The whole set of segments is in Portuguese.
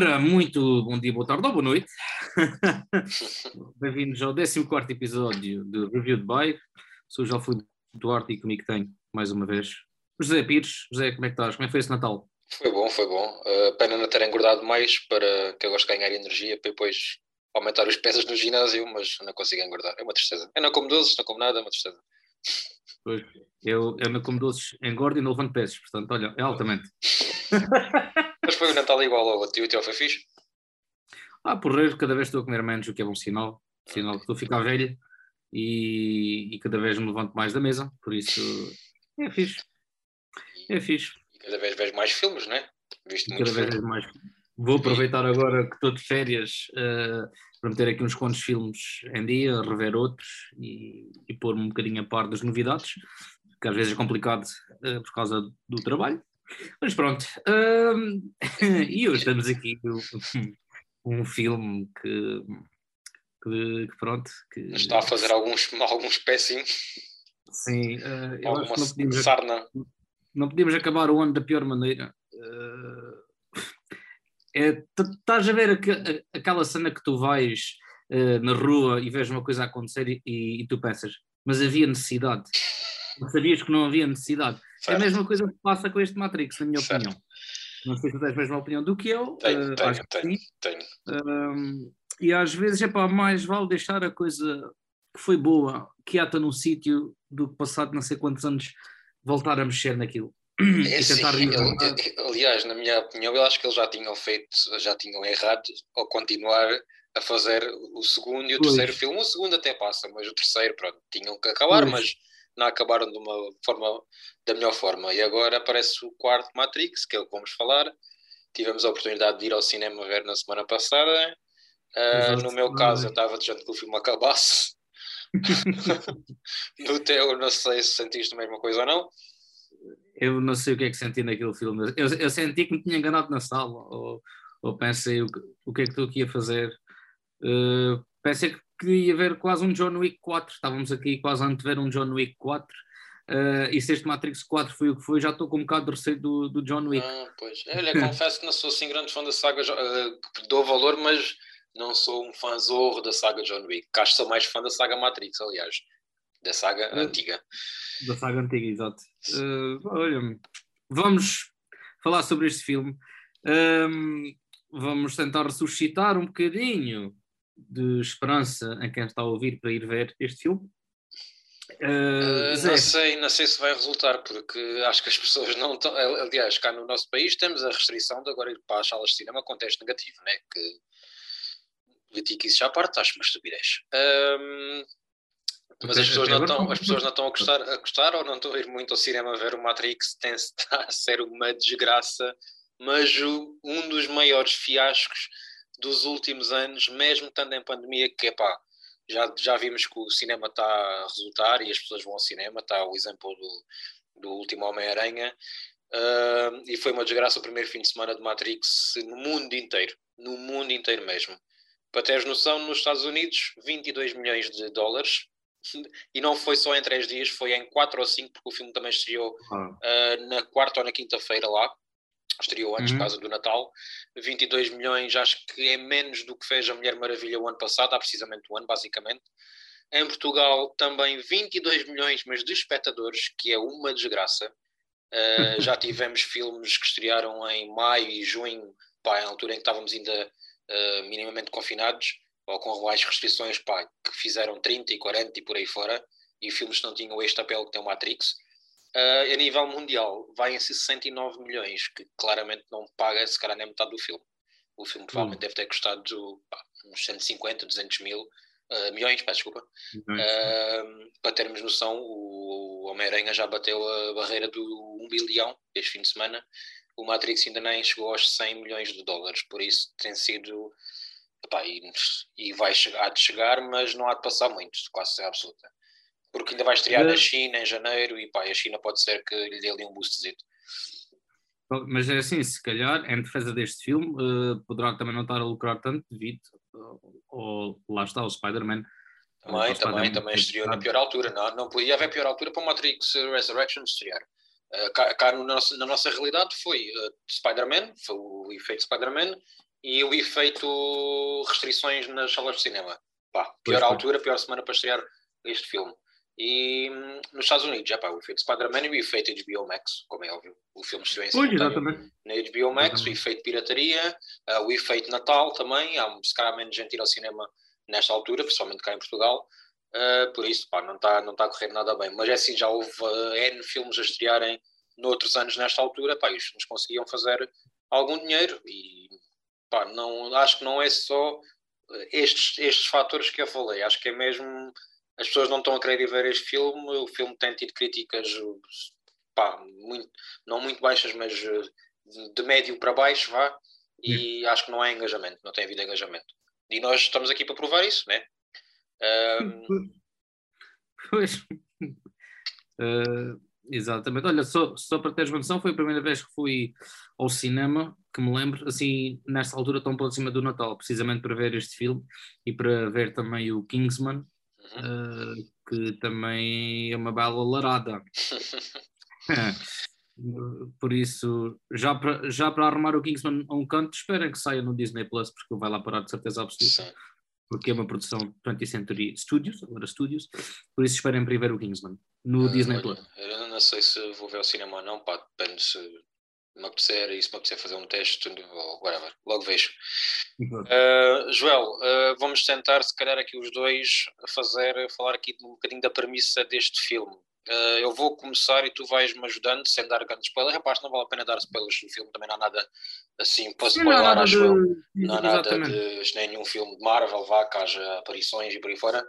Ora, muito bom dia, boa tarde ou boa noite. Bem-vindos ao 14 episódio do Review de Bike. Sou o João Filipe Duarte e comigo tenho, mais uma vez, José Pires. José, como é que estás? Como é que foi esse Natal? Foi bom, foi bom. Uh, pena não ter engordado mais para que eu gosto de ganhar energia para depois aumentar os pesos no ginásio, mas não consigo engordar. É uma tristeza. Eu não como doces, não como nada, é uma tristeza. Pois, eu, eu não como doces, engordo e não levanto pesos, portanto, olha, é altamente. mas foi o Natal igual ao outro e o teu foi fixe? Ah, porreiro, cada vez estou a comer menos, o que é bom sinal. Sinal que estou a ficar velho e, e cada vez me levanto mais da mesa, por isso é fixe. É fixe. E cada vez vejo mais filmes, não é? Visto cada vez filmes. mais. Vou aproveitar agora que estou de férias uh, para meter aqui uns quantos filmes em dia, rever outros e, e pôr-me um bocadinho a par das novidades, que às vezes é complicado uh, por causa do trabalho. Mas pronto. Uh, e hoje estamos aqui um, um filme que, que, que, pronto. Que... Está a fazer alguns, alguns péssimos. Sim, uh, eu acho que não podíamos, sarna. não podíamos acabar o ano da pior maneira. Uh, é, estás a ver aquela cena que tu vais uh, na rua e vês uma coisa a acontecer e, e, e tu pensas, mas havia necessidade. Sabias que não havia necessidade. Certo. É a mesma coisa que passa com este Matrix, na minha certo. opinião. Não sei se tens a mesma opinião do que eu. Tenho, uh, tenho, acho tenho, que sim. tenho. Uh, e às vezes é para mais vale deixar a coisa que foi boa, que ata num sítio, do que passado não sei quantos anos voltar a mexer naquilo. É assim, aliás, na minha opinião, eu acho que eles já tinham feito, já tinham errado ao continuar a fazer o segundo e o pois. terceiro filme. O segundo até passa, mas o terceiro, pronto, tinham que acabar, pois. mas não acabaram de uma forma, da melhor forma. E agora aparece o quarto Matrix, que é o que vamos falar. Tivemos a oportunidade de ir ao cinema ver na semana passada. Uh, no meu caso, eu estava desejando que o filme acabasse. no teu, não sei se sentiste a mesma coisa ou não eu não sei o que é que senti naquele filme. Eu, eu senti que me tinha enganado na sala, ou, ou pensei o, o que é que estou aqui a fazer. Uh, pensei que ia haver quase um John Wick 4. Estávamos aqui quase antes de ver um John Wick 4. Uh, eh, e se este Matrix 4 foi o que foi, já estou com um bocado de receio do, do John Wick. Ah, pois. Olha, confesso que não sou assim grande fã da saga, uh, dou valor, mas não sou um fã zorro da saga John Wick. Que acho que sou mais fã da saga Matrix, aliás da saga uh, antiga. Da saga antiga, exato. Olha, vamos falar sobre este filme. Um, vamos tentar ressuscitar um bocadinho de esperança em quem está a ouvir para ir ver este filme. Uh, não, sei, não sei se vai resultar, porque acho que as pessoas não estão. Aliás, cá no nosso país temos a restrição de agora ir para as salas de cinema com teste negativo, né? que política isso já parte, acho uma estupidez. Um, mas as pessoas, não estão, as pessoas não estão a gostar, a gostar ou não estão a ir muito ao cinema a ver o Matrix, tem está a ser uma desgraça, mas o, um dos maiores fiascos dos últimos anos, mesmo estando em pandemia, que é pá, já, já vimos que o cinema está a resultar e as pessoas vão ao cinema, está o exemplo do, do último Homem-Aranha, uh, e foi uma desgraça o primeiro fim de semana de Matrix no mundo inteiro, no mundo inteiro mesmo. Para teres noção, nos Estados Unidos, 22 milhões de dólares, e não foi só em três dias, foi em quatro ou cinco, porque o filme também estreou ah. uh, na quarta ou na quinta-feira lá, estreou antes, uhum. por causa do Natal. 22 milhões, acho que é menos do que fez a Mulher Maravilha o ano passado, há precisamente um ano, basicamente. Em Portugal, também 22 milhões, mas de espectadores, que é uma desgraça. Uh, já tivemos filmes que estrearam em maio e junho, pá, em altura em que estávamos ainda uh, minimamente confinados ou com mais restrições pá, que fizeram 30 e 40 e por aí fora, e filmes que não tinham este apelo que tem o Matrix. Uh, a nível mundial, vai em 69 milhões, que claramente não paga se calhar nem metade do filme. O filme provavelmente hum. deve ter custado pá, uns 150, 200 mil, uh, milhões, peço desculpa. Uh, para termos noção, o, Homem-Aranha já bateu a barreira do 1 bilhão este fim de semana. O Matrix ainda nem chegou aos 100 milhões de dólares, por isso tem sido Epá, e, e vai chegar, há de chegar, mas não há de passar muito, quase ser absoluta. Porque ainda vai estrear na China em janeiro e pá, a China pode ser que lhe dê ali um boostzito. Mas é assim, se calhar, em defesa deste filme, uh, poderá também não estar a lucrar tanto devido, uh, ou lá está, o Spider-Man. Também, também, também estreou na pior altura. Não, não podia haver pior altura para o Matrix Resurrection estrear. Uh, cá, cá no nosso, na nossa realidade foi uh, Spider-Man, foi o efeito Spider-Man, e o efeito restrições nas salas de cinema. Pá, pior pois altura, pior semana para estrear este filme. E hum, nos Estados Unidos, já pá, o efeito Spider-Man e o efeito HBO Max, como é óbvio. O filme estreou em na HBO Max, exatamente. o efeito pirataria, uh, o efeito Natal também. Há se calhar menos gente ir ao cinema nesta altura, principalmente cá em Portugal. Uh, por isso, pá, não está não tá a correr nada bem. Mas é assim, já houve uh, N filmes a estrearem noutros anos nesta altura, pá, os filmes conseguiam fazer algum dinheiro e pá, não, acho que não é só estes, estes fatores que eu falei, acho que é mesmo as pessoas não estão a querer ver este filme. O filme tem tido críticas, pá, muito, não muito baixas, mas eh, de médio para baixo, vá. E acho que não há engajamento, não tem havido engajamento. E nós estamos aqui para provar isso, né? Um... Pois. Uh, exatamente. Olha, só, só para teres uma noção, foi a primeira vez que fui ao cinema, que me lembro, assim, nesta altura tão próxima do Natal, precisamente para ver este filme e para ver também o Kingsman, uh, que também é uma bela larada. Por isso, já para, já para arrumar o Kingsman a um canto, esperem que saia no Disney Plus, porque vai lá parar de certeza absoluta. Sim. Porque é uma produção 20th Century Studios, agora Studios, por isso esperem ver o Kingsman no uh, Disney Plus. Eu não sei se vou ver ao cinema ou não, pá, depende se me apetecer e se me apetecer fazer um teste ou whatever, logo vejo. Uh, Joel, uh, vamos tentar se calhar aqui os dois fazer, falar aqui um bocadinho da premissa deste filme. Uh, eu vou começar e tu vais-me ajudando sem dar grandes spoilers. Rapaz, não vale a pena dar spoilers do filme, também não há nada assim para spoiler, não acho eu. Não há nada de nenhum filme de Marvel, vá, que haja aparições e por aí fora.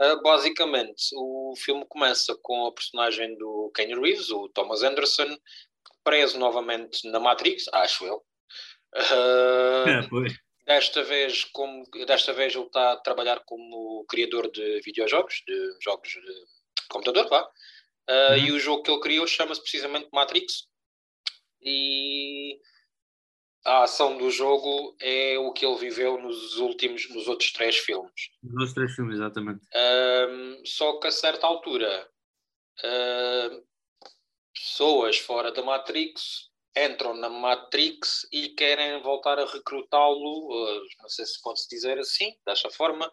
Uh, basicamente, o filme começa com a personagem do Kenny Reeves, o Thomas Anderson, preso novamente na Matrix, acho eu. Uh, é, desta vez, como, desta vez ele está a trabalhar como criador de videojogos, de jogos de computador, vá. Uh, uhum. E o jogo que ele criou chama-se precisamente Matrix. E a ação do jogo é o que ele viveu nos últimos, nos outros três filmes. Nos outros três filmes, exatamente. Uh, só que a certa altura, uh, pessoas fora da Matrix entram na Matrix e querem voltar a recrutá-lo, uh, não sei se pode-se dizer assim, desta forma,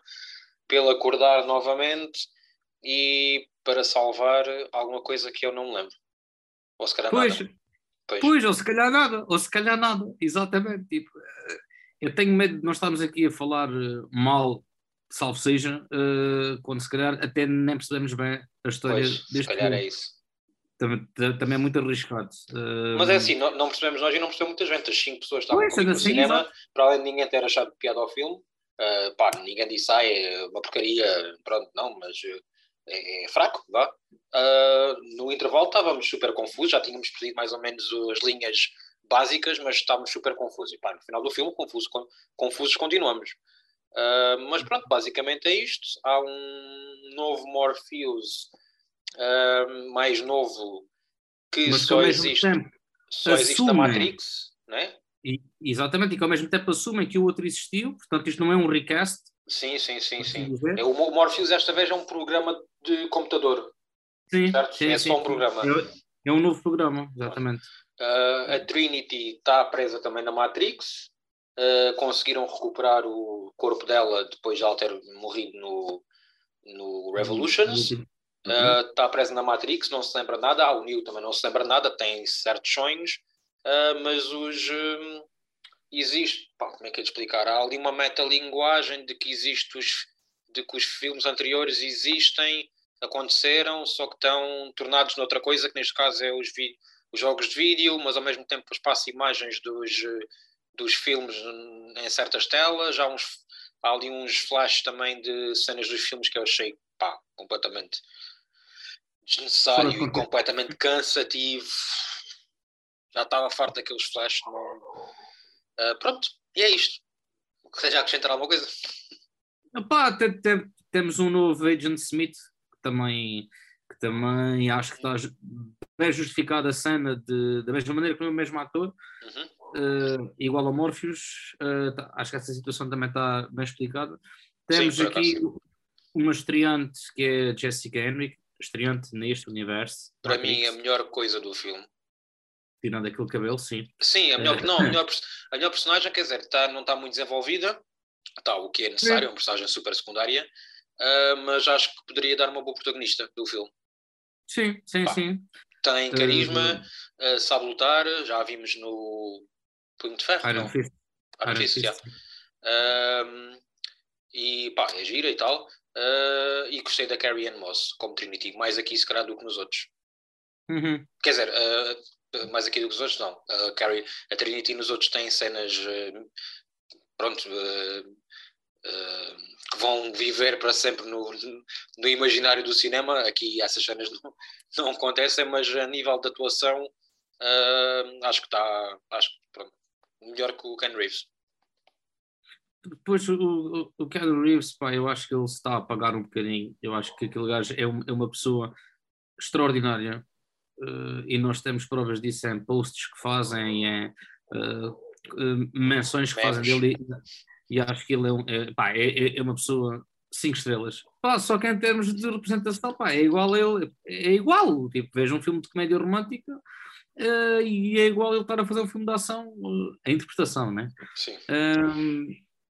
pelo acordar novamente e para salvar alguma coisa que eu não me lembro. Ou se calhar pois, nada. Pois. pois, ou se calhar nada, ou se calhar nada, exatamente. Tipo, eh, eu tenho medo de nós estarmos aqui a falar eh, mal, salvo seja, quando se calhar até nem percebemos bem a história pois, deste Se calhar filme. é isso. Também, também é muito arriscado. Uh, Mas é assim, não, não, percebemos nós e não percebemos muita gente. As cinco pessoas estavam pois, no assim, cinema, exato. para além de ninguém ter achado piada ao filme. Uh, pá, ninguém disse, ah, é uma porcaria, pronto, não, mas é, é fraco, vá. Uh, no intervalo estávamos super confusos, já tínhamos perdido mais ou menos as linhas básicas, mas estávamos super confusos. E pá, no final do filme, confuso, confusos continuamos. Uh, mas pronto, basicamente é isto. Há um novo Morpheus uh, mais novo que mas só existe, só existe a Matrix, não é? E, exatamente, e que ao mesmo tempo assumem que o outro existiu, portanto isto não é um recast. Sim, sim, sim, sim. É, o Morpheus esta vez é um programa de computador. Sim, certo? sim, é só um programa. É, é um novo programa, exatamente. Uh, a Trinity está presa também na Matrix. Uh, conseguiram recuperar o corpo dela depois de ela ter morrido no, no Revolutions. Está uh, presa na Matrix, não se lembra nada. Ah, o Neo também não se lembra nada, tem certos sonhos. Uh, mas os. Um, existe. Pá, como é que é de explicar? Há ali uma metalinguagem de que existe os, de que os filmes anteriores existem, aconteceram, só que estão tornados noutra coisa, que neste caso é os, os jogos de vídeo, mas ao mesmo tempo passa imagens dos, dos filmes em certas telas. Há, uns, há ali uns flashes também de cenas dos filmes que eu achei pá, completamente desnecessário e completamente cansativo já estava farto daqueles flashes. Uh, pronto, e é isto. Queres acrescentar alguma coisa? Epá, tem, tem, temos um novo Agent Smith que também, que também acho que está bem justificada a cena de, da mesma maneira que o mesmo ator, uhum. uh, igual a Morpheus. Uh, tá, acho que essa situação também está bem explicada. Temos Sim, aqui uma estreante que é Jessica Henwick, estreante neste universo. Para mim, a melhor coisa do filme tirando aquele cabelo, sim. Sim, a melhor, não, a melhor, a melhor personagem, quer dizer, tá, não está muito desenvolvida, está o que é necessário, é uma personagem super secundária, uh, mas acho que poderia dar uma boa protagonista do filme. Sim, sim, Pá, sim. Tem carisma, uh, sabe lutar, já a vimos no Punho de Ferro. Iron Fist. Iron Fist, Fist. Uh, e pá, é gira e tal. Uh, e gostei da Carrie Ann Moss como Trinity, mais aqui se calhar do que nos outros. Uhum. Quer dizer, uh, mais aqui do que nos outros, não. Uh, Carrie, a Trinity nos outros tem cenas, pronto, que vão viver para sempre no, no imaginário do cinema. Aqui essas cenas não, não acontecem, mas a nível de atuação, acho que está, acho pronto, melhor que o Ken Reeves. Depois o, o, Keanu Reeves, pá, eu acho que ele está a apagar um bocadinho. Eu acho que aquele gajo é, um, é uma pessoa extraordinária uh, e nós temos provas disso em posts que fazem, em uh, uh, menções que fazem dele e, e, acho que ele é, um, é, pá, é, é, é uma pessoa cinco estrelas. Pá, só que em termos de representação, pá, é igual a ele, é igual. Tipo, veja um filme de comédia romântica uh, e é igual ele estar a fazer um filme de ação, uh, a interpretação, né? Sim.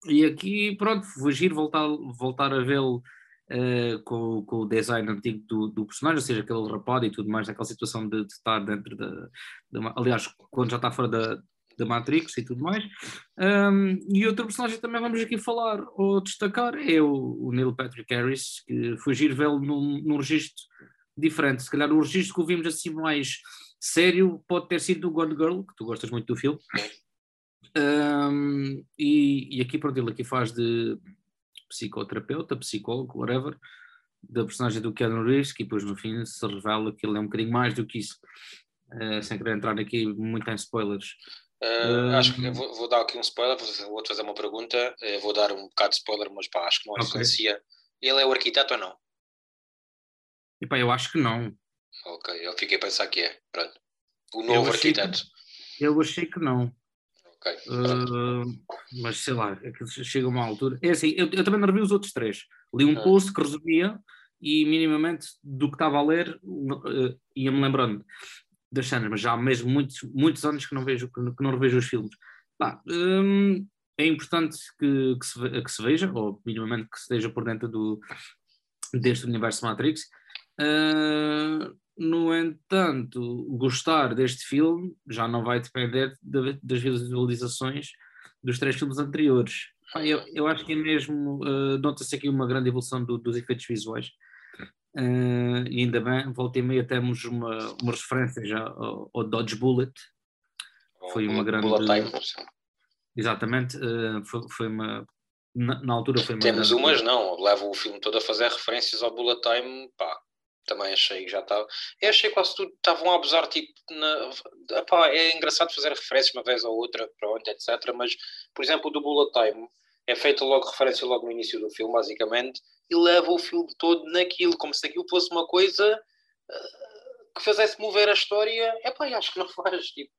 E aqui, pronto, fugir, voltar, voltar a vê-lo uh, com, com, o design antigo do, do, personagem, ou seja, aquele rapado e tudo mais, naquela situação de, de estar dentro da, aliás, quando já está fora da, da Matrix e tudo mais. Um, e outro personagem também vamos aqui falar ou destacar é o, o Neil Patrick Harris, que fugir vê-lo num, num registro diferente. Se calhar o registro que o vimos assim mais sério pode ter sido o God Girl, que tu gostas muito do filme. Um, e, e, aqui, pronto, ele aqui faz de psicoterapeuta, psicólogo, whatever, da personagem do Keanu Reeves, que depois no fim se revela que ele é um bocadinho mais do que isso, uh, sem querer entrar aqui muito em spoilers. Uh, acho que vou, vou, dar aqui um spoiler, vou-te fazer uma pergunta, uh, vou dar um bocado de spoiler, mas pá, acho que não okay. influencia. Ele é o arquiteto ou não? E pá, eu acho que não. Ok, eu fiquei a pensar que é. Pronto. O novo arquiteto. Que, eu achei que não. Uh, mas sei lá, é chega uma altura. É assim, eu, eu também não revi os outros três. Li um ah. post que resumia e minimamente do que estava a ler uh, ia-me lembrando das cenas, mas já há mesmo muitos, muitos anos que não vejo, que não revejo os filmes. Bah, um, é importante que, que, se, que se veja, ou minimamente que esteja por dentro do, deste universo Matrix. Uh, no entanto, gostar deste filme já não vai depender de, das visualizações dos três filmes anteriores. Eu, eu acho que é mesmo, uh, nota-se aqui uma grande evolução do, dos efeitos visuais. Uh, e ainda bem, volta e meia temos uma, uma referência já ao, ao Dodge Bullet. Foi uma grande. Bullet time. Exatamente, uh, foi, foi uma. Na, na, altura foi uma. Temos grande... umas, não, leva o filme todo a fazer referências ao Bullet Time, pá, também achei que já estava. Eu achei quase tudo estavam a abusar, tipo, na, epá, é engraçado fazer referências uma vez ou outra, pronto, etc. Mas, por exemplo, o do Bullet Time é feito logo referência logo no início do filme, basicamente, e leva o filme todo naquilo, como se aquilo fosse uma coisa uh, que fizesse mover a história. É pá, acho que não faz. Tipo,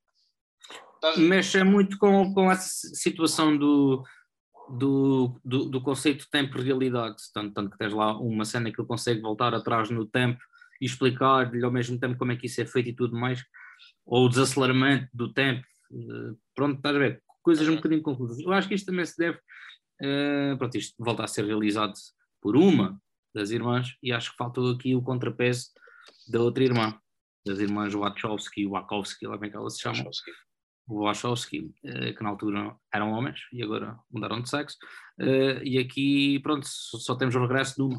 Mexe muito com, com essa situação do do, do, do conceito de tempo-realidade, tanto, tanto que tens lá uma cena que ele consegue voltar atrás no tempo e explicar-lhe ao mesmo tempo como é que isso é feito e tudo mais, ou o desaceleramento do tempo, uh, pronto, estás a ver, coisas um bocadinho confusas. Eu acho que isto também se deve, uh, pronto, isto volta a ser realizado por uma das irmãs e acho que faltou aqui o contrapeso da outra irmã, das irmãs Wachowski, Wachowski, lá bem que elas se chamam. Wachowski o Wachowski, eh, que na altura eram homens e agora mudaram de sexo, eh, e aqui, pronto, só temos o regresso de uma.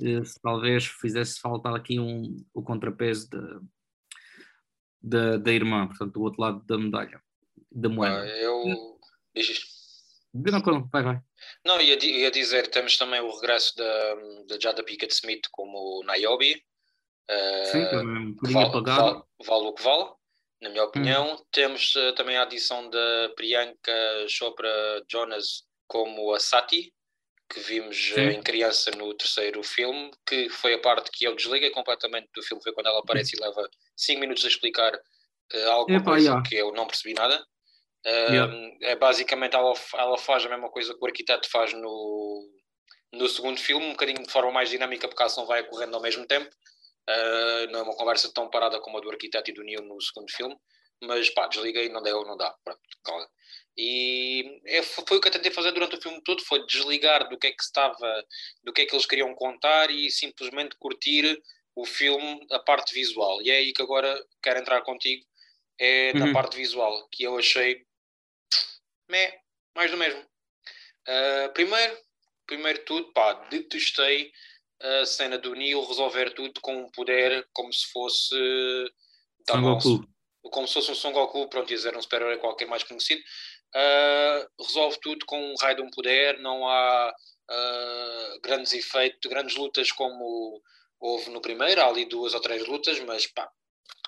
Eh, se talvez fizesse falta aqui um, o contrapeso da, da, irmã, portanto, do outro lado da medalha, da moeda. Ah, eu. Diz não, vai, vai. Não, ia, ia dizer, temos também o regresso da, da Jada Pickett Smith como Niobe. Sim, também um vale, vale, vale o que vale na minha opinião. Hum. Temos uh, também a adição da Priyanka Chopra Jonas como a Sati, que vimos uh, em criança no terceiro filme, que foi a parte que eu desliguei completamente do filme, foi quando ela aparece e leva 5 minutos a explicar uh, algo Epa, yeah. que eu não percebi nada. Yeah. É basicamente ela, ela faz a mesma coisa que o arquiteto faz no, no segundo filme, um bocadinho de forma mais dinâmica, porque a ação vai ocorrendo ao mesmo tempo. Uh, não é uma conversa tão parada como a do arquiteto e do Neil no segundo filme. mas pá, desliguei, não deu, não dá. Pronto, e é, foi o que eu tentei fazer durante o filme todo, foi desligar do que é que estava, do que é que eles queriam contar e simplesmente curtir o filme, a parte visual. E é aí que agora quero entrar contigo, é na uhum. parte visual, que eu achei meh, mais do mesmo. Uh, primeiro, primeiro tudo, pá, detestei a cena do Neo resolver tudo com um poder como se fosse tá Goku. como se fosse um Son Goku, pronto, ia dizer um super-herói qualquer mais conhecido uh, resolve tudo com um raio de um poder, não há uh, grandes efeitos, grandes lutas como houve no primeiro, há ali duas ou três lutas, mas pá,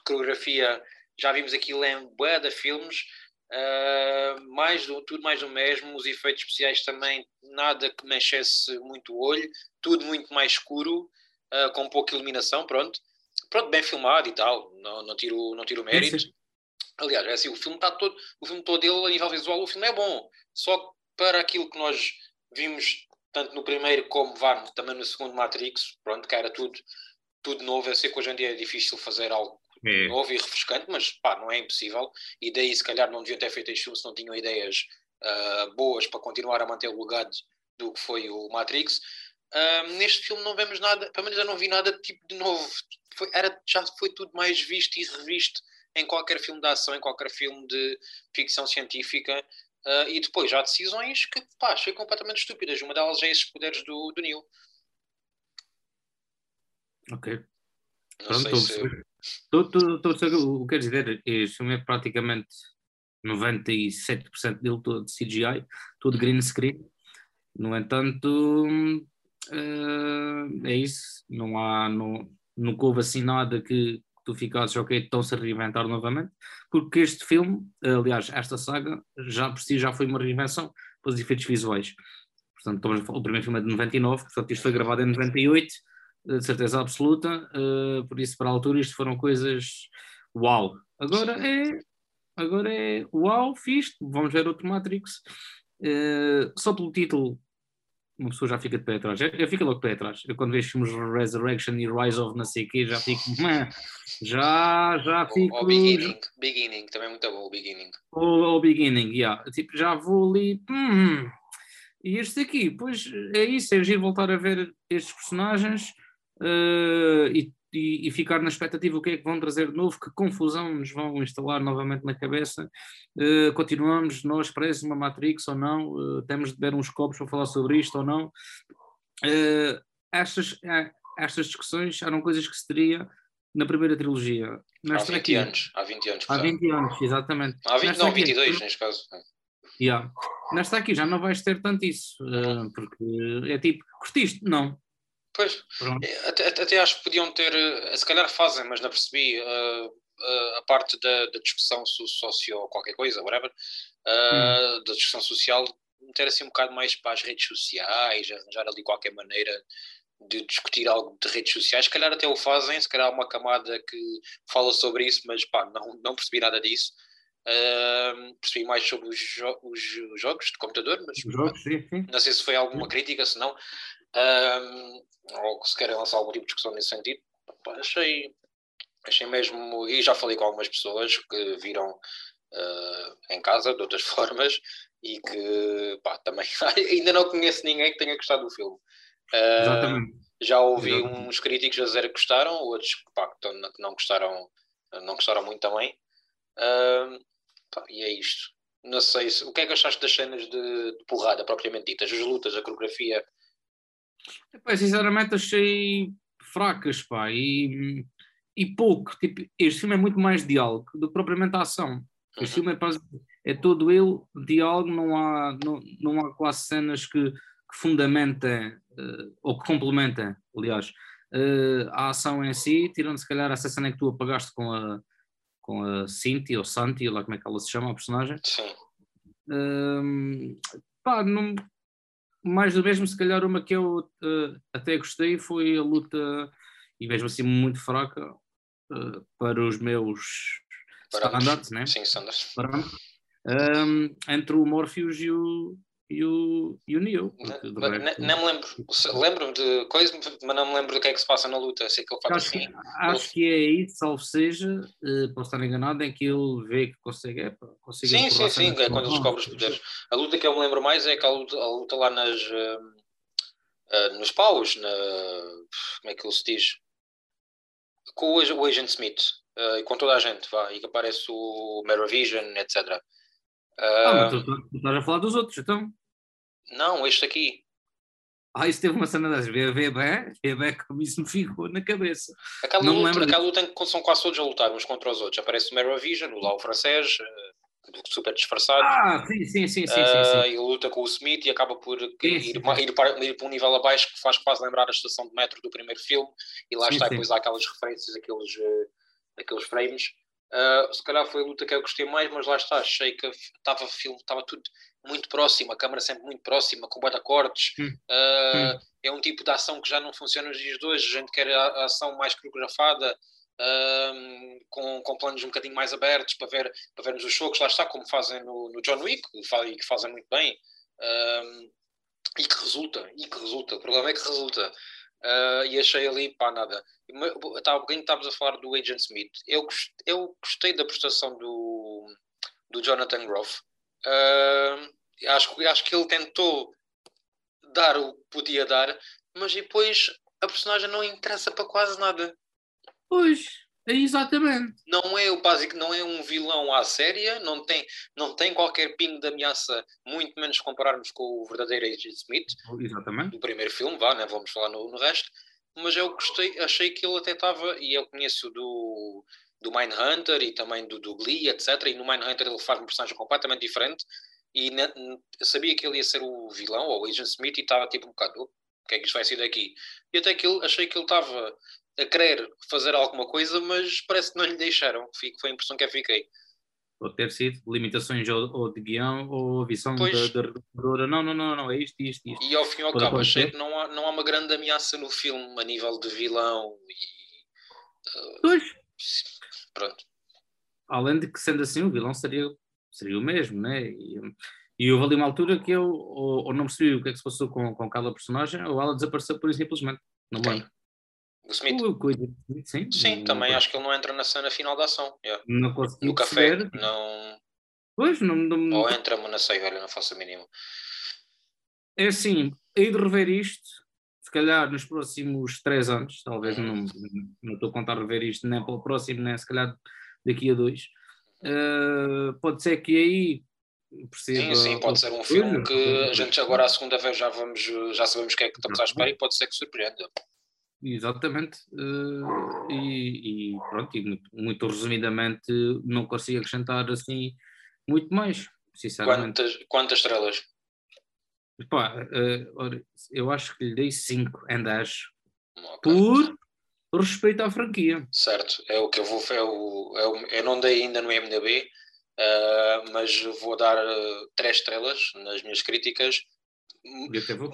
coreografia, já vimos aquilo em bué de filmes, uh, mais do, tudo mais do mesmo, os efeitos especiais também, nada que mexesse muito o olho, tudo muito mais escuro, uh, com pouca iluminação, pronto. Pronto, bem filmado e tal, não, não, tiro, não tiro mérito. Sim. Aliás, é assim, o filme está todo, o filme todo dele a nível visual, o filme é bom. Só que para aquilo que nós vimos tanto no primeiro como vá, também no segundo Matrix, pronto, que era tudo, tudo novo. Eu sei que hoje em dia é difícil fazer algo é. novo e refrescante, mas pá, não é impossível. E daí, se calhar, não deviam ter feito este filme se não tinham ideias uh, boas para continuar a manter o legado do que foi o Matrix. Uh, neste filme não vemos nada, pelo menos eu não vi nada de tipo de novo. Foi, era, já foi tudo mais visto e revisto em qualquer filme de ação, em qualquer filme de ficção científica. Uh, e depois há decisões que pá, achei completamente estúpidas. Uma delas é esses poderes do, do Neil. Ok. Não Pronto, sei se... Estou o que quer dizer. Este filme é praticamente 97% dele todo CGI, todo green screen. No entanto, uh, é isso. Não há, não, nunca houve assim nada que tu ficasses, ok, estão-se a reinventar novamente, porque este filme, aliás, esta saga, já por si já foi uma reinvenção pelos efeitos visuais. Portanto, o primeiro filme é de 99, portanto, isto foi gravado em 98, de certeza absoluta, uh, por isso, para a altura, isto foram coisas uau. Agora é, agora é uau, fiz, vamos ver outro Matrix. Uh, só pelo título uma pessoa já fica de pé atrás. Eu, eu fico logo de pé atrás. Eu quando vejo filmes Resurrection e Rise of não sei o quê, já fico. já, já fico. O, beginning, beginning, também muito bom o Beginning. O, o Beginning, yeah. Tipo, já vou ali. Hum, e este aqui, pois é isso, é agir voltar a ver estes personagens uh, e e, e, ficar na expectativa o que é que vão trazer de novo, que confusão nos vão instalar novamente na cabeça. Uh, continuamos, nós presos uma Matrix ou não, uh, temos de beber uns copos para falar sobre isto ou não. Estas, estas discussões eram coisas que se teria na primeira trilogia. Nesta há 20 aqui, anos. Há 20 anos. Há 20 anos, exatamente. Há 20, não, aqui, 22 neste caso. Yeah. Nesta aqui já não vais ter tanto isso, porque é tipo, curtiste? Não. Pois, é, até, até, acho que podiam ter, eh, se calhar fazem, mas não percebi uh, uh, a parte da, da discussão socio qualquer coisa, whatever, uh, hum. da discussão social, meter assim um bocado mais para as redes sociais, arranjar ali qualquer maneira de discutir algo de redes sociais, se calhar até o fazem, se calhar há uma camada que fala sobre isso, mas pá, não, não percebi nada disso. Uh, percebi mais sobre os, jo os, jogos de computador, mas jogos, sim, sim. não sei se foi alguma crítica, se não. Um, ou se querem lançar algum tipo de discussão nesse sentido. Achei, achei mesmo, e já falei com algumas pessoas que viram uh, em casa de outras formas e que pá, também ainda não conheço ninguém que tenha gostado do filme. Uh, já ouvi Exatamente. uns críticos a dizer que gostaram, outros pá, que não gostaram, não gostaram muito também. Uh, pá, e é isto. Não sei se, o que é que achaste das cenas de, de porrada propriamente ditas, as lutas, a coreografia, Epá, sinceramente achei fracas, pá, e, e pouco. Tipo, este filme é muito mais diálogo do que propriamente a ação. Este filme é, é todo ele diálogo, não há, não, não há quase cenas que, que fundamentem uh, ou que complementem, aliás, uh, a ação em si, tirando se calhar essa cena que tu apagaste com a, com a Cinti ou Santi, lá como é que ela se chama, a personagem. Sim. Uh, pá, não, mais do mesmo, se calhar uma que eu uh, até gostei foi a luta, e mesmo assim muito fraca, uh, para os meus standards, né? Sim, standards. Um, entre o Morpheus e o, e o, e o Neo. Não, resto... não, me lembro. Lembro-me de coisas, mas não me lembro do que é que se passa na luta. Sei que ele faz acho assim. Que, acho que é aí, salvo seja, uh, posso estar enganado, em que ele vê que consegue. É, consegue sim, sim, sim, é quando ele descobre os poderes. A luta que eu me lembro mais é aquela luta, a luta lá nas. Uh, uh, nos paus, na, como é que ele se diz? Com o, o Agent Smith e com toda a gente, vá, e que aparece o Meravision, etc. ah, mas tu, tu, tu estás a falar dos outros, então? Não, este aqui. Ah, isso teve uma cena das vê, vê bem, vê bem como isso me ficou na cabeça. Aquela não luta, aquela luta em que são quase todos a lutar uns contra os outros. Aparece o Mero Vision, o lá o francês, eh, super disfarçado. Ah, sim, sim, sim, sim, uh, sim, sim. E luta com o Smith e acaba por sim, ir, sim, ir, para, ir, para, um nível abaixo que faz quase lembrar a estação de metro do primeiro filme. E lá está, depois há aquelas referências, aqueles, uh, aqueles frames. Uh, se calhar foi a luta que eu gostei mais, mas lá está, achei que estava filme, estava tudo muito próximo, a câmera sempre muito próxima, com bota cortes. Hum. Uh, hum. É um tipo de ação que já não funciona nos dias de hoje. A gente quer a, ação mais coreografada, uh, com, com planos um bocadinho mais abertos para, ver, para vermos os chocos, lá está, como fazem no, no John Wick, e que fazem muito bem. Uh, e que resulta, e que resulta. O problema é que resulta. Uh, e achei ali, pá, nada. Há bocadinho estávamos a falar do Agent Smith. Eu, eu gostei da prestação do, do Jonathan Groff. Uh, acho, acho que ele tentou dar o que podia dar, mas depois a personagem não interessa para quase nada. Pois, é exatamente. Não é o básico, não é um vilão à séria, não tem, não tem qualquer pingo de ameaça, muito menos compararmos com o verdadeiro Agent Smith. Exatamente. Do primeiro filme, vá, né? vamos falar no, no resto. Mas eu gostei, achei que ele até estava, e eu conheço do do Mindhunter e também do, do Glee, etc. E no Mindhunter ele faz uma personagem completamente diferente e ne, eu sabia que ele ia ser o vilão ou o Agent Smith e estava tipo um bocado, oh, o que é que isto vai ser daqui? E até que ele, achei que ele estava a querer fazer alguma coisa, mas parece que não lhe deixaram. Foi a impressão que eu fiquei. Pode ter sido limitações ou, ou de guião ou a visão da redatora. Não, não, não, não, é isto, isto, isto. E ao fim e ao cabo, achei que não há, não há uma grande ameaça no filme a nível de vilão e. Uh, pois Pronto. Além de que, sendo assim, o vilão seria, seria o mesmo, né? E, e houve ali uma altura que eu ou, ou, não percebi o que é que se passou com, com aquela personagem, ou ela desapareceu por simplesmente. Não okay. lembro. O Smith? O, o, sim, sim também acho que ele não entra na cena final da ação. Yeah. Não consegui No café, não. Pois, não, não... Ou entra, mas não sei, velho, não faço a mínima. É assim, hei de rever isto calhar nos próximos três anos, talvez não, não estou a contar rever isto nem para o próximo, nem se calhar daqui a dois. Uh, pode ser que aí Sim, sim, pode ser um filme que a gente agora a segunda vez já vamos, já sabemos o que é que estamos à espera e pode ser que surpreenda. Exatamente, uh, e, e, pronto, e muito, muito, resumidamente não consigo acrescentar assim muito mais, sinceramente. Quantas, quantas estrelas? Pá, uh, eu acho que lhe dei 5 em 10 okay. por respeito à franquia. Certo, é o que eu vou. É o, é o, eu não dei ainda no MDB, uh, eh, mas vou dar 3 uh, estrelas nas minhas críticas.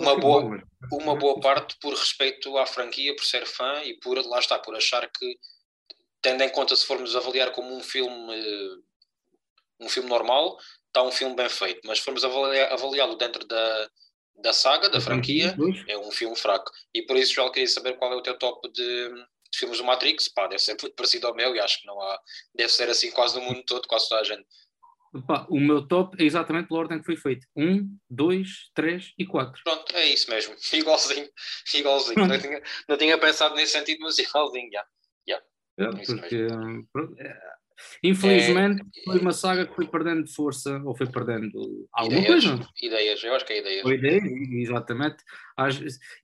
Uma boa, uma boa parte por respeito à franquia, por ser fã e por, lá está, por achar que, tendo em conta se formos avaliar como um filme, um filme normal, está um filme bem feito, mas se formos avaliá-lo dentro da, da saga, da franquia, é um filme fraco. E por isso, já queria saber qual é o teu top de, de, filmes do Matrix. Pá, deve ser muito parecido ao meu e acho que não há. Deve ser assim quase no mundo todo, quase toda a gente. Opa, o meu top é exatamente pela ordem que foi feito: 1, 2, 3 e 4. Pronto, é isso mesmo. Igualzinho. Igualzinho. Não tinha, não tinha pensado nesse sentido, mas igualzinho, já. Yeah. Yeah. É, porque, Infelizmente é... foi uma saga que foi perdendo força ou foi perdendo alguma ideias, coisa. Ideias, eu acho que é ideias. Foi ideias, exatamente.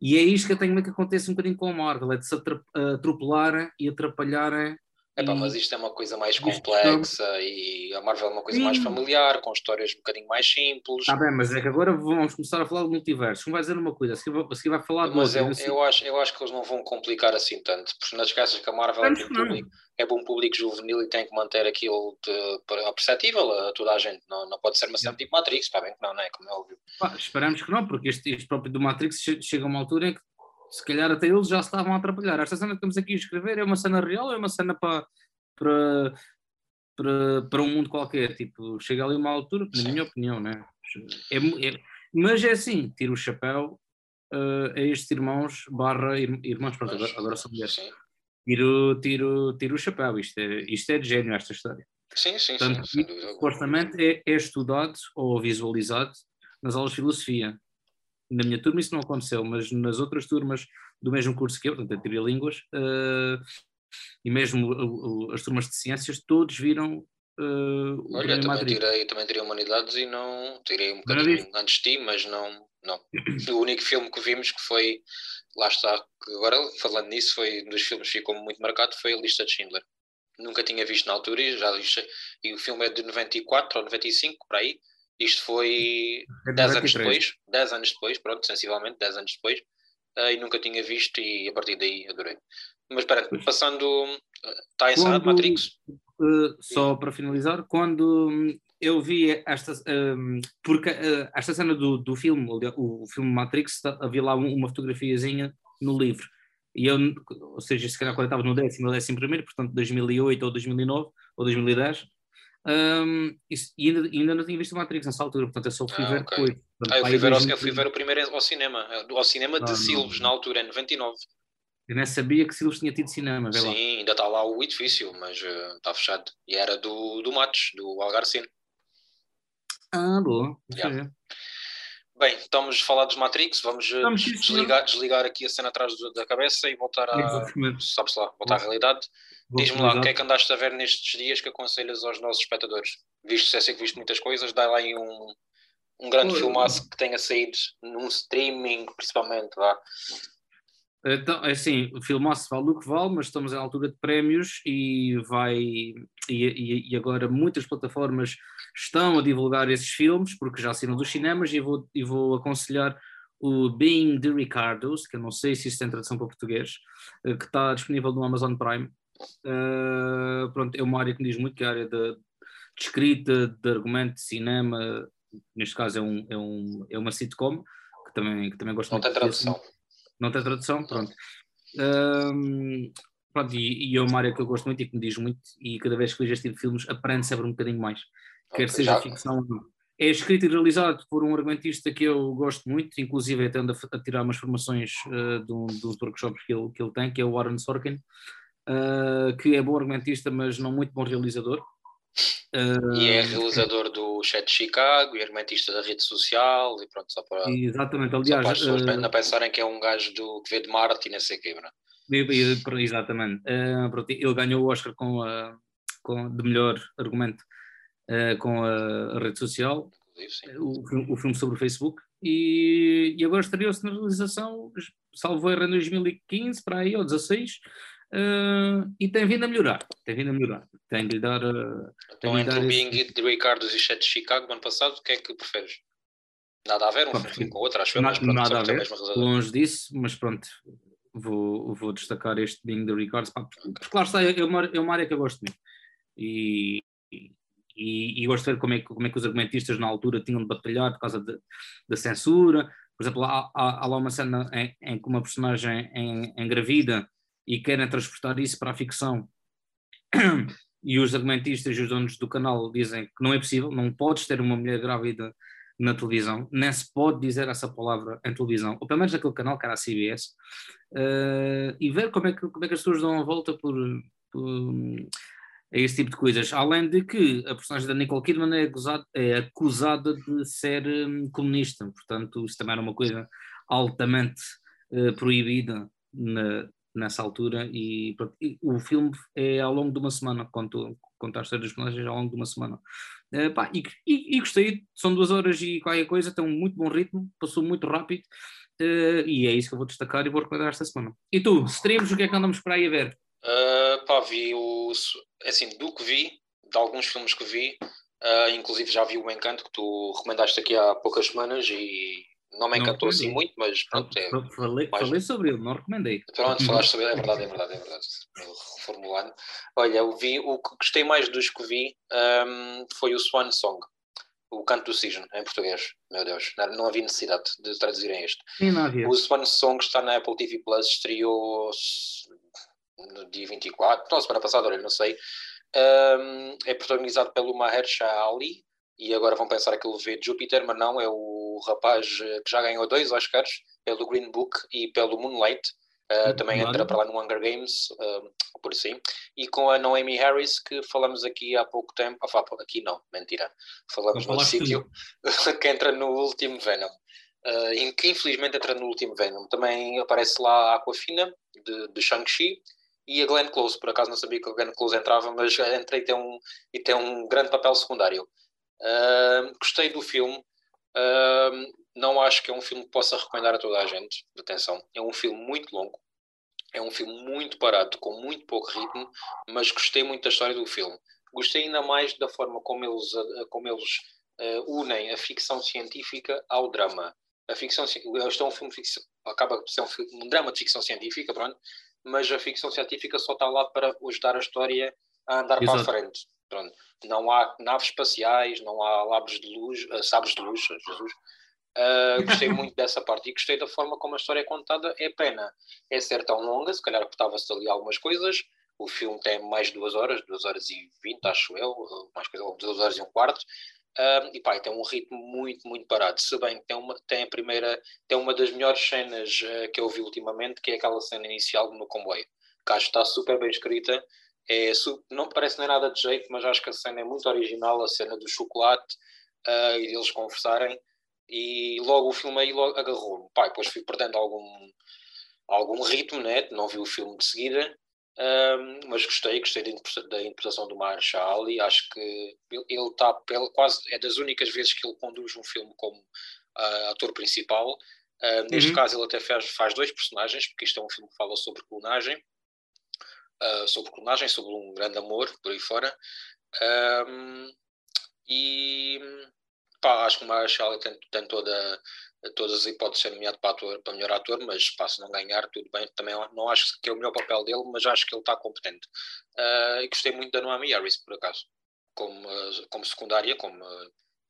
E é isto que eu tenho medo que acontece um bocadinho com a Marvel, é de se atropelarem e atrapalharem Epá, mas isto é uma coisa mais complexa e a Marvel é uma coisa Sim. mais familiar, com histórias um bocadinho mais simples. Está bem, mas é que agora vamos começar a falar do multiverso. Um vai dizer uma coisa, a seguir, vai falar de Mas eu, assim. eu, acho, eu acho que eles não vão complicar assim tanto, porque não esqueças que a Marvel é bom, público, é bom público juvenil e tem que manter aquilo de, perceptível a toda a gente. Não, não pode ser uma cena tipo Matrix, está bem que não, não é? Como é óbvio. Pá, esperamos que não, porque este, este próprio do Matrix chega a uma altura em que se calhar até eles já estavam a atrapalhar. Esta cena que estamos aqui a escrever é uma cena real, é uma cena para para, para, para um mundo qualquer. Tipo, chega ali uma altura, na minha opinião, né? É, é, Mas é assim, tiro o chapéu uh, a estes irmãos barra irmãos, pronto, agora, agora são mulheres. Tiro, tiro, tiro o chapéu, isto é, isto é de gênio esta história. Sim, sim, Portanto, sim. Supostamente é, é estudado ou visualizado nas aulas de filosofia. Na minha turma isso não aconteceu, mas nas outras turmas do mesmo curso que eu, portanto, a teoria línguas, uh, e mesmo uh, as turmas de ciências, todos viram Uh, Olha, também tirei, também tirei Humanidades e não. Tirei um bocadinho antes de ti, mas não, não. O único filme que vimos que foi. Lá está, agora falando nisso, foi um dos filmes que ficou muito marcado foi a lista de Schindler. Nunca tinha visto na altura e já e o filme é de 94 ou 95, por aí. Isto foi 10 é anos depois, 10 anos depois, pronto, sensivelmente 10 anos depois, uh, e nunca tinha visto e a partir daí adorei. Mas espera, passando. Está encerrado Quando... Matrix? Uh, só para finalizar, quando eu vi esta, um, porque uh, esta cena do, do filme, o, o filme Matrix, havia lá uma fotografiazinha no livro. E eu, ou seja, se calhar quando estava no décimo décimo primeiro, portanto 2008 ou 2009 ou 2010, um, isso, e ainda, ainda não tinha visto Matrix nessa altura, portanto eu só fui ah, ver okay. depois. ah, eu, fui ver, eu fui ver o primeiro ao cinema, ao cinema de ah, Silves, na altura, em 99. Eu nem sabia que Silos tinha tido cinema. Sim, lá. ainda está lá o edifício, mas uh, está fechado. E era do, do Matos, do Algarcino. Ah, boa. Yeah. Bem, estamos a falar dos Matrix, vamos, eh, desligar, desligar aqui a cena atrás da cabeça e voltar a, lá, voltar à realidade. Diz-me lá, o que é que andaste a ver nestes dias que aconselhas aos nossos espectadores? Visto, se é que viste muitas coisas, dá lá aí um, um grande Oi. filmaço que tenha saído num streaming, principalmente, vá. Então, é assim, o filmaço vale o que vale, mas estamos em altura de prémios e vai e, e, agora muitas plataformas estão a divulgar esses filmes porque já saíram dos cinemas e vou, e vou aconselhar o Being the Ricardos, que eu não sei se isso tem tradução para português, eh, que está disponível no Amazon Prime. Uh, pronto, é uma área que me diz muito, que é a área de, de escrita, de argumento, de cinema, neste caso é, um, é, um, é uma sitcom, que também, que também gosto não muito. Não tem tradução. Não tem tradução? Pronto. Um, pronto e, e, é uma área que eu gosto muito e que me diz muito, e cada vez que vejo este tipo de filmes aprende sempre um bocadinho mais, okay, quer seja já. ficção ou não. É escrito e realizado por um argumentista que eu gosto muito, inclusive até ando a, tirar umas formações uh, de um, dos workshops que ele, que ele tem, que é o Warren Sorkin, uh, que é bom argumentista, mas não muito bom realizador. Uh, e é realizador do Chat de Chicago e argumentista da rede social e pronto, só para, exatamente, aliás, para as pessoas uh, não pensarem que é um gajo do, que vê de Marte e não sei o quê, Exatamente. Uh, pronto, ele ganhou o Oscar com, a, com, de melhor argumento com a, a, rede social, o, o, filme sobre o Facebook, e, e agora estreou-se na realização, salvo erro em 2015, para aí, ou 16, Uh, e tem vindo a melhorar, tem vindo a melhorar. Tem de lhe dar. Uh, então, entre o Bing esse... de Ricardo e o Chat de Chicago, ano passado, o que é que preferes? Nada a ver, um Pá, filme com outro, acho mas pronto, nada a ver, longe disso, mas pronto, vou, vou destacar este Bing de Ricardo, porque, claro está, é uma, é uma área que eu gosto muito. E, e, e, gosto de ver como é, que, como é que os argumentistas na altura tinham de batalhar por causa da censura. Por exemplo, há, há, há lá uma cena em, em que uma personagem engravida e querem transportar isso para a ficção. E os argumentistas e os donos do canal dizem que não é possível, não podes ter uma mulher grávida na televisão, nem se pode dizer essa palavra em televisão, ou pelo menos naquele canal que era a CBS, uh, eh, e ver como é, que, como é que as pessoas dão a volta por, por, a esse tipo de coisas. Além de que a personagem da Nicole Kidman é, acusada, é acusada de ser um, comunista, portanto, isso também era uma coisa altamente uh, proibida na, nessa altura e, pronto, e, o filme é ao longo de uma semana, conto, conto a história dos personagens ao longo de uma semana. Uh, pá, e, e, e, gostei, são duas horas e qualquer coisa, tem um muito bom ritmo, passou muito rápido uh, e é isso que eu vou destacar e vou recomendar esta semana. E tu, streams, o que é que andamos por aí a ver? Uh, pá, vi o, assim, do que vi, de alguns filmes que vi, uh, inclusive já vi o Encanto que tu recomendaste aqui há poucas semanas e não me encantou assim muito, mas pronto. É falei, mais... falei sobre ele, não recomendei. Pronto, falaste sobre ele, é verdade, é verdade, é verdade. Reformulando. Olha, eu vi, o que gostei mais dos que vi um, foi o Swan Song, o Canto do Cisne, em português. Meu Deus, não, não havia necessidade de traduzirem este. Sim, não havia. O Swan Song está na Apple TV Plus, estreou no dia 24, não, semana passada, olha, não sei. Um, é protagonizado pelo Mahershala Ali, e agora vão pensar que ele vê Júpiter, mas não, é o rapaz eh, que já ganhou dois Oscars pelo Green Book e pelo Moonlight. Uh, também claro. entra para lá no Hunger Games, uh, por assim. E com a Noemi Harris, que falamos aqui há pouco tempo. Ah, aqui não, mentira. Falamos no sítio, que entra no último Venom. Uh, em que infelizmente entra no último Venom. Também aparece lá a Aquafina, de, de Shang-Chi, e a Glenn Close. Por acaso não sabia que a Glenn Close entrava, mas entra e tem um, e tem um grande papel secundário. Uh, gostei do filme. Uh, não acho que é um filme que possa recomendar a toda a gente. Atenção, é um filme muito longo. É um filme muito barato, com muito pouco ritmo, mas gostei muito da história do filme. Gostei ainda mais da forma como eles, como eles uh, unem a ficção científica ao drama. A ficção, este é um filme ficção, acaba por ser um, filme, um drama de ficção científica, pronto, mas a ficção científica só está lá para ajudar a história a andar Exato. para a frente. Pronto. Não há naves espaciais, não há labres de luz, uh, sabres de luz, Jesus. Uh, gostei muito dessa parte e gostei da forma como a história é contada. É pena é ser tão longa, se calhar cortava-se ali algumas coisas. O filme tem mais de duas horas, duas horas e vinte, acho eu, mais coisa, duas horas e um quarto. Uh, e pá, tem um ritmo muito, muito parado. Se bem que tem uma, tem a primeira, tem uma das melhores cenas uh, que eu vi ultimamente, que é aquela cena inicial no comboio, que está super bem escrita é, não parece nem nada de jeito, mas acho que a cena é muito original, a cena do chocolate uh, e deles conversarem. E logo o filme aí agarrou-me. Pai, depois fui perdendo algum, algum ritmo, né? não vi o filme de seguida, um, mas gostei, gostei da interpretação do Marshall e acho que ele está quase é das únicas vezes que ele conduz um filme como uh, ator principal. Uh, neste uhum. caso, ele até faz, faz dois personagens, porque isto é um filme que fala sobre clonagem uh, sobre clonagem, sobre um grande amor por aí fora. Um, e pá, acho que o Marshall tem, tem toda, todas as hipóteses de ser nomeado para, ator, para melhor ator, mas pá, se não ganhar, tudo bem. Também não acho que é o melhor papel dele, mas acho que ele está competente. Uh, e gostei muito da Noami Harris, por acaso, como, como secundária, como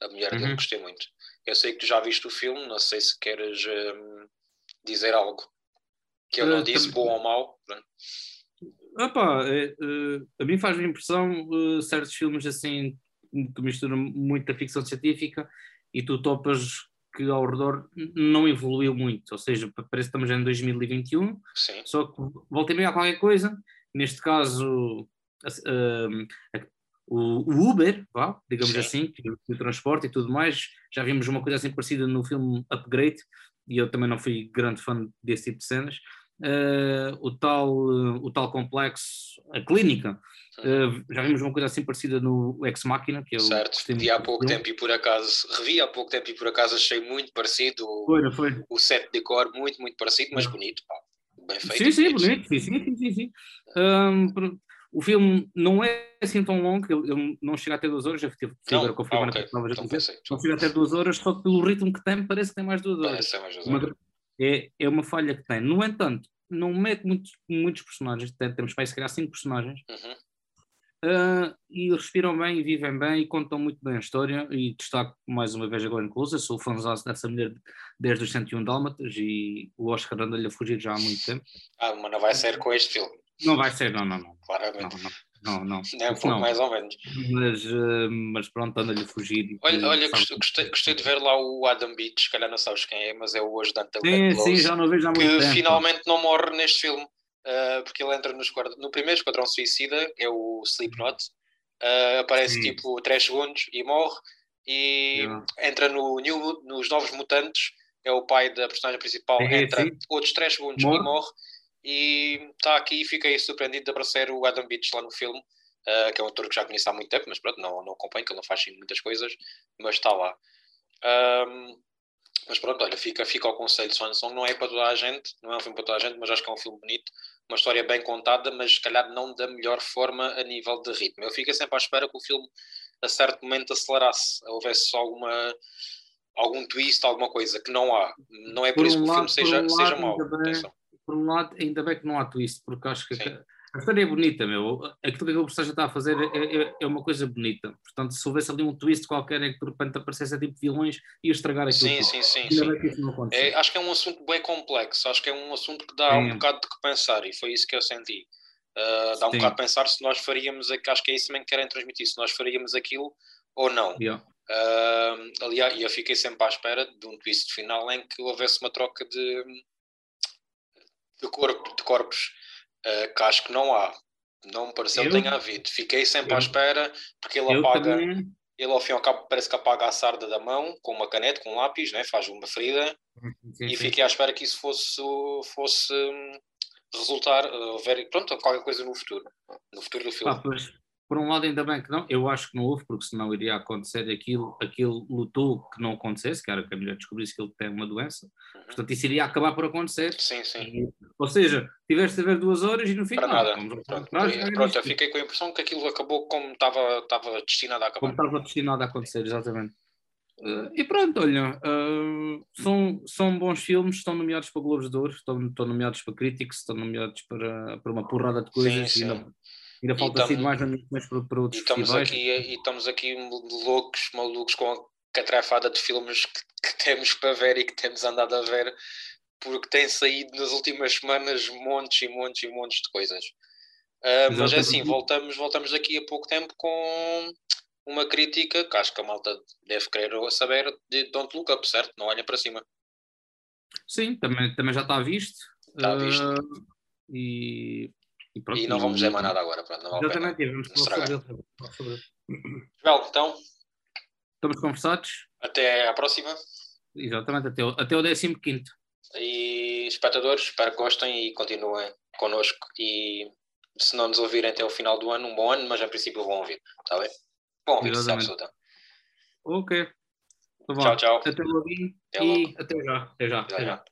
a mulher uhum. dele, gostei muito. Eu sei que tu já viste o filme, não sei se queres um, dizer algo que eu não disse, bom ou mau. Opa, é, uh, a mim faz-me impressão uh, certos filmes assim que misturam muita ficção científica e tu topas que ao redor não evoluiu muito, ou seja, parece que estamos em 2021, Sim. só que volta e meia a qualquer coisa, neste caso uh, o, Uber, vá, digamos Sim. assim, o transporte e tudo mais, já vimos uma coisa assim parecida no filme Upgrade, e eu também não fui grande fã desse tipo de cenas, uh, o, tal, uh, o tal complexo, a clínica. Uh, já vimos uma coisa assim parecida no Ex Machina, que eu certo, vi há pouco tempo e por acaso, revi há pouco tempo e por acaso achei muito parecido foi, foi. o set de cor, muito, muito parecido, mas bonito, pá, bem feito. Sim, sim, bonito, sim, sim, sim, sim. Um, o filme não é assim tão longo, ele, ele não chega até duas horas, já tive agora confirmar ah, okay. então, pensei, não chega até duas horas, só que pelo ritmo que tem, parece que tem mais duas horas. Parece mais duas horas. Uma, é, é uma falha que tem. No entanto, não mete muitos, muitos personagens, temos para se calhar cinco personagens, uhum. uh, e respiram bem e vivem bem e contam muito bem a história. E destaco mais uma vez a Glenn Close, sou fãzão dessa mulher desde os 101 Dálmatas e o Oscar anda-lhe a fugir já há muito tempo. Ah, mas não vai ser com este filme. Não vai ser, não, não, não. Claramente. Não, não. Não, não. É um pouco não. mais ou menos. Mas, uh, mas pronto, anda-lhe a fugir. Olha, olha gostei, gostei, de ver lá o Adam Beach, se calhar não sabes quem é, mas é o ajudante da Sim, sim, já não vejo há muito que tempo. finalmente não morre neste filme, uh, porque ele entra no, no primeiro Esquadrão Suicida, é o Slipknot, uh, aparece sim. tipo 3 segundos e morre, e yeah. entra no new, nos Novos Mutantes, é o pai da personagem principal, sim, entra sim. outros 3 segundos morre. e morre e está aqui e fiquei surpreendido de aparecer o Adam Beach lá no filme, uh, que é um ator que já conheço há muito tempo, mas pronto, não, não acompanho, que ele não faz muitas coisas, mas está lá. Um, mas pronto, olha, fica, fica ao conselho Swan Song, não é para toda a gente, não é um filme para toda a gente, mas acho que é um filme bonito, uma história bem contada, mas se calhar não da melhor forma a nível de ritmo. Eu fico sempre à espera que o filme a certo momento acelerasse, houvesse alguma algum twist, alguma coisa que não há. Não é por, por isso um que o filme seja, um seja mau. Bem, por um lado, ainda bem que não há twist, porque acho que Sim. a história é bonita, meu. Aquilo que a personagem está a fazer é, é, é, uma coisa bonita. Portanto, se houvesse ali um twist qualquer em que de repente aparecesse tipo vilões, ia estragar aquilo. Sim, sim, sim. sim. Que é, acho que é um assunto bem complexo. Acho que é um assunto que dá um bocado de que pensar e foi isso que eu senti. Uh, dá um sim. bocado de pensar se nós faríamos, acho que é isso também que querem transmitir, se nós faríamos aquilo ou não. Yeah. Uh, aliás, eu fiquei sempre à espera de um twist final em que houvesse uma troca de, de, corpo, de corpos, uh, que acho que não há. Não me pareceu que tenha havido. Fiquei sempre eu, à espera, porque ele apaga. Também... Ele ao fim e ao cabo parece que apaga a sarda da mão com uma caneta, com um lápis, né? faz uma ferida. Sim, e fiquei à espera que isso fosse, fosse hum, resultar, uh, ver, pronto, qualquer coisa no futuro. No futuro do filme. Ah, pois, por um lado ainda bem que não, eu acho que não houve, porque senão iria acontecer aquilo, aquilo lutou que não acontecesse, que era que a mulher descobrisse que ele tem uma doença, uhum. portanto isso iria acabar por acontecer. Sim, sim. Ou seja, tiveste a ver duas horas e no final... Para nada, pronto, trás, pronto eu fiquei com a impressão que aquilo acabou como estava, estava destinado a acabar. Como estava destinado a acontecer, exatamente. Uh, e pronto, olha, uh, são, são bons filmes, estão nomeados para Globos de Ouro, estão, estão nomeados para Critics, estão nomeados para, para uma porrada de coisas. Sim, sim. Ainda falta assim mais nomeações para, para outros e estamos festivais. Aqui, e estamos aqui loucos, malucos com a catrafada de filmes que, que, temos para ver e que temos andado a ver, porque tem saído nas últimas semanas montes e montes e montes de coisas. Uh, mas é assim, voltamos, voltamos aqui a pouco tempo com uma crítica que acho que a malta deve querer saber de Don't Look Up, certo? Não olha para cima. Sim, também, também já está visto. Está visto. Uh, e e, pronto, e não vamos dizer mais nada agora. Pronto, não vale Exatamente, vamos falar sobre ele. Joel, então. Estamos conversados. Até à próxima. Exatamente, até o, até o 15. E espectadores, espero que gostem e continuem connosco. E se não nos ouvirem até o final do ano, um bom ano, mas em princípio vão ouvir. Está bem? Bom ouvir, se absoluta. Ok. Tá tchau, tchau. Até logo e até já. Até já. Até já.